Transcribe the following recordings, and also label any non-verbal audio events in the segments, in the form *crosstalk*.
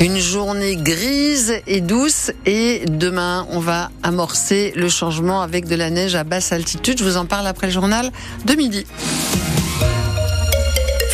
Une journée grise et douce et demain on va amorcer le changement avec de la neige à basse altitude. Je vous en parle après le journal de midi.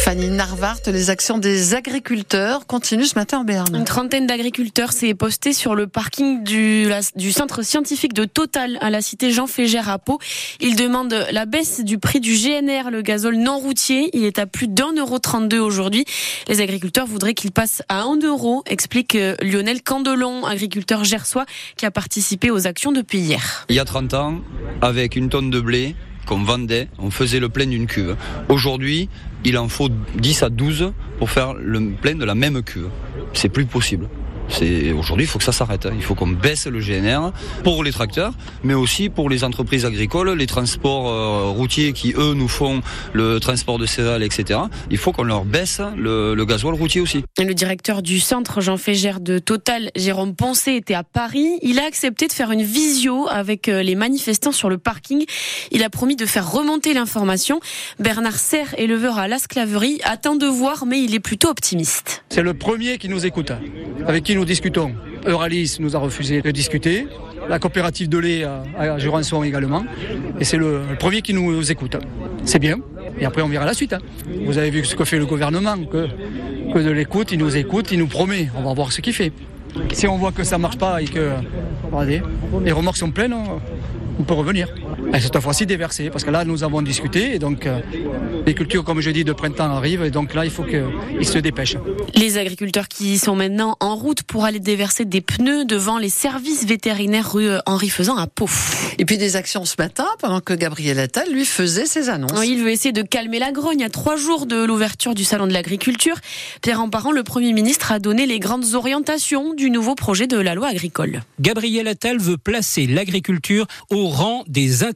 Fanny Narvart, les actions des agriculteurs continuent ce matin en Berne. Une trentaine d'agriculteurs s'est posté sur le parking du, du, centre scientifique de Total à la cité Jean Fégère à Pau. Ils demandent la baisse du prix du GNR, le gazole non routier. Il est à plus d'un euro 32 aujourd'hui. Les agriculteurs voudraient qu'il passe à un euro, explique euh, Lionel Candelon, agriculteur gersois qui a participé aux actions depuis hier. Il y a 30 ans, avec une tonne de blé, qu'on vendait, on faisait le plein d'une cuve. Aujourd'hui, il en faut 10 à 12 pour faire le plein de la même cuve. C'est plus possible. C'est aujourd'hui, il faut que ça s'arrête. Il faut qu'on baisse le GNR pour les tracteurs, mais aussi pour les entreprises agricoles, les transports euh, routiers qui eux nous font le transport de céréales, etc. Il faut qu'on leur baisse le, le gasoil routier aussi. Le directeur du centre Jean Fégère de Total, Jérôme Poncé, était à Paris. Il a accepté de faire une visio avec euh, les manifestants sur le parking. Il a promis de faire remonter l'information. Bernard Serre, éleveur à la Sclaverie, attend de voir, mais il est plutôt optimiste. C'est le premier qui nous écoute, avec qui nous discutons. Euralis nous a refusé de discuter. La coopérative de lait à Jurançon également. Et c'est le, premier qui nous écoute. C'est bien. Et après, on verra la suite. Hein. Vous avez vu ce que fait le gouvernement, que, que de l'écoute, il nous écoute, il nous promet. On va voir ce qu'il fait. Si on voit que ça marche pas et que les remorques sont pleines, on peut revenir. Et cette fois-ci déversé, parce que là, nous avons discuté, et donc euh, les cultures, comme je dis, de printemps arrivent, et donc là, il faut qu'ils se dépêchent. Les agriculteurs qui sont maintenant en route pour aller déverser des pneus devant les services vétérinaires rue Henri Faisant à Pau. Et puis des actions ce matin, pendant que Gabriel Attal, lui, faisait ses annonces. Oui, il veut essayer de calmer la grogne. à trois jours de l'ouverture du Salon de l'agriculture, Pierre Emparent, le Premier ministre, a donné les grandes orientations du nouveau projet de la loi agricole. Gabriel Attal veut placer l'agriculture au rang des intérêts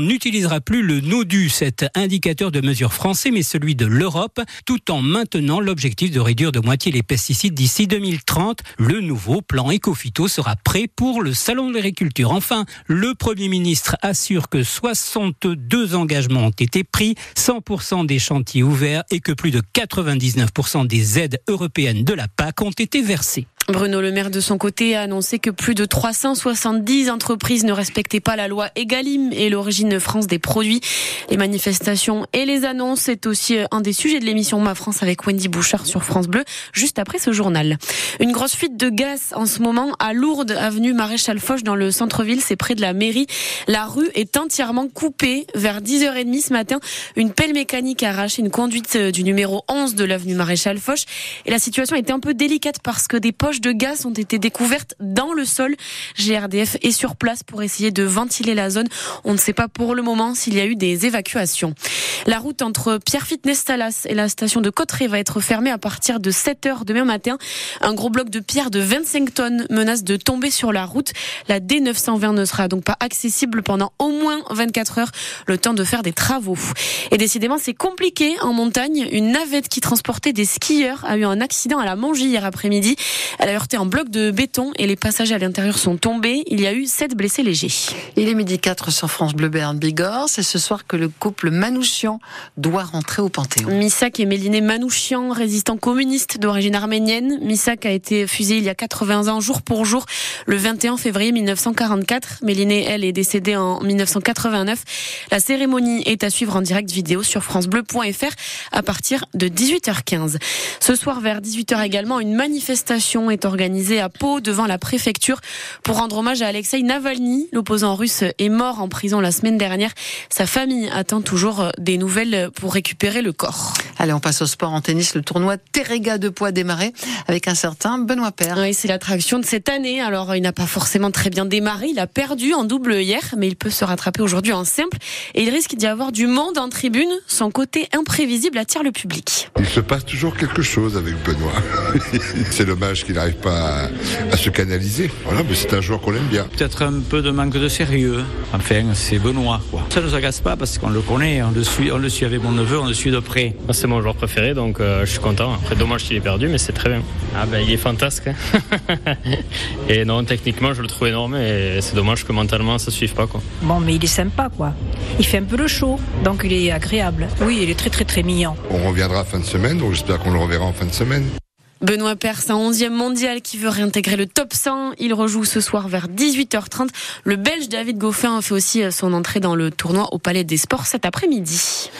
n'utilisera plus le NODU, cet indicateur de mesure français, mais celui de l'Europe, tout en maintenant l'objectif de réduire de moitié les pesticides d'ici 2030. Le nouveau plan Ecofito sera prêt pour le Salon de l'agriculture. Enfin, le Premier ministre assure que 62 engagements ont été pris, 100% des chantiers ouverts et que plus de 99% des aides européennes de la PAC ont été versées. Bruno Le Maire, de son côté, a annoncé que plus de 370 entreprises ne respectaient pas la loi Egalim et l'origine France des produits. Les manifestations et les annonces, c'est aussi un des sujets de l'émission Ma France avec Wendy Bouchard sur France Bleu, juste après ce journal. Une grosse fuite de gaz en ce moment à Lourdes, avenue Maréchal Foch dans le centre-ville, c'est près de la mairie. La rue est entièrement coupée. Vers 10h30 ce matin, une pelle mécanique a arraché une conduite du numéro 11 de l'avenue Maréchal Foch. Et la situation était un peu délicate parce que des poches de gaz ont été découvertes dans le sol. GRDF est sur place pour essayer de ventiler la zone. On ne sait pas pour le moment s'il y a eu des évacuations. La route entre Pierre-Fitness-Talas et la station de Cotteret va être fermée à partir de 7 h demain matin. Un gros bloc de pierre de 25 tonnes menace de tomber sur la route. La D920 ne sera donc pas accessible pendant au moins 24 heures, le temps de faire des travaux. Et décidément, c'est compliqué en montagne. Une navette qui transportait des skieurs a eu un accident à la Mongie hier après-midi. Elle a heurté un bloc de béton et les passagers à l'intérieur sont tombés. Il y a eu sept blessés légers. Il est midi 4 sur France Bleu Berne Bigorre. C'est ce soir que le couple Manouchian doit rentrer au Panthéon. Misak et Méliné Manouchian, résistants communistes d'origine arménienne. Misak a été fusée il y a 80 ans, jour pour jour, le 21 février 1944. Méliné, elle, est décédée en 1989. La cérémonie est à suivre en direct vidéo sur francebleu.fr à partir de 18h15. Ce soir, vers 18h également, une manifestation est organisée à Pau devant la préfecture pour rendre hommage à Alexei Navalny. L'opposant russe est mort en prison la semaine dernière. Sa famille attend toujours des nouvelles pour récupérer le corps. Allez, on passe au sport en tennis. Le tournoi Terrega de poids démarré avec un certain Benoît Père. Oui, c'est l'attraction de cette année. Alors, il n'a pas forcément très bien démarré. Il a perdu en double hier, mais il peut se rattraper aujourd'hui en simple. Et il risque d'y avoir du monde en tribune. Son côté imprévisible attire le public. Il se passe toujours quelque chose avec Benoît. *laughs* c'est dommage qu'il n'arrive pas à, se canaliser. Voilà, mais c'est un joueur qu'on aime bien. Peut-être un peu de manque de sérieux. Enfin, c'est Benoît. Quoi. Ça ne nous agace pas parce qu'on le connaît. On le suit, on le suit avec mon neveu, on le suit de près. C'est mon joueur préféré, donc euh, je suis content. Après, dommage qu'il ait perdu, mais c'est très bien. Ah ben, il est fantastique. Hein. *laughs* et non, techniquement, je le trouve énorme et c'est dommage que mentalement, ça ne suive pas. Quoi. Bon, mais il est sympa, quoi. Il fait un peu le show, donc il est agréable. Oui, il est très, très, très mignon. On reviendra fin de semaine, donc j'espère qu'on le reverra en fin de semaine. Benoît Perse, un 11e mondial qui veut réintégrer le top 100. Il rejoue ce soir vers 18h30. Le Belge David Goffin fait aussi son entrée dans le tournoi au Palais des Sports cet après-midi.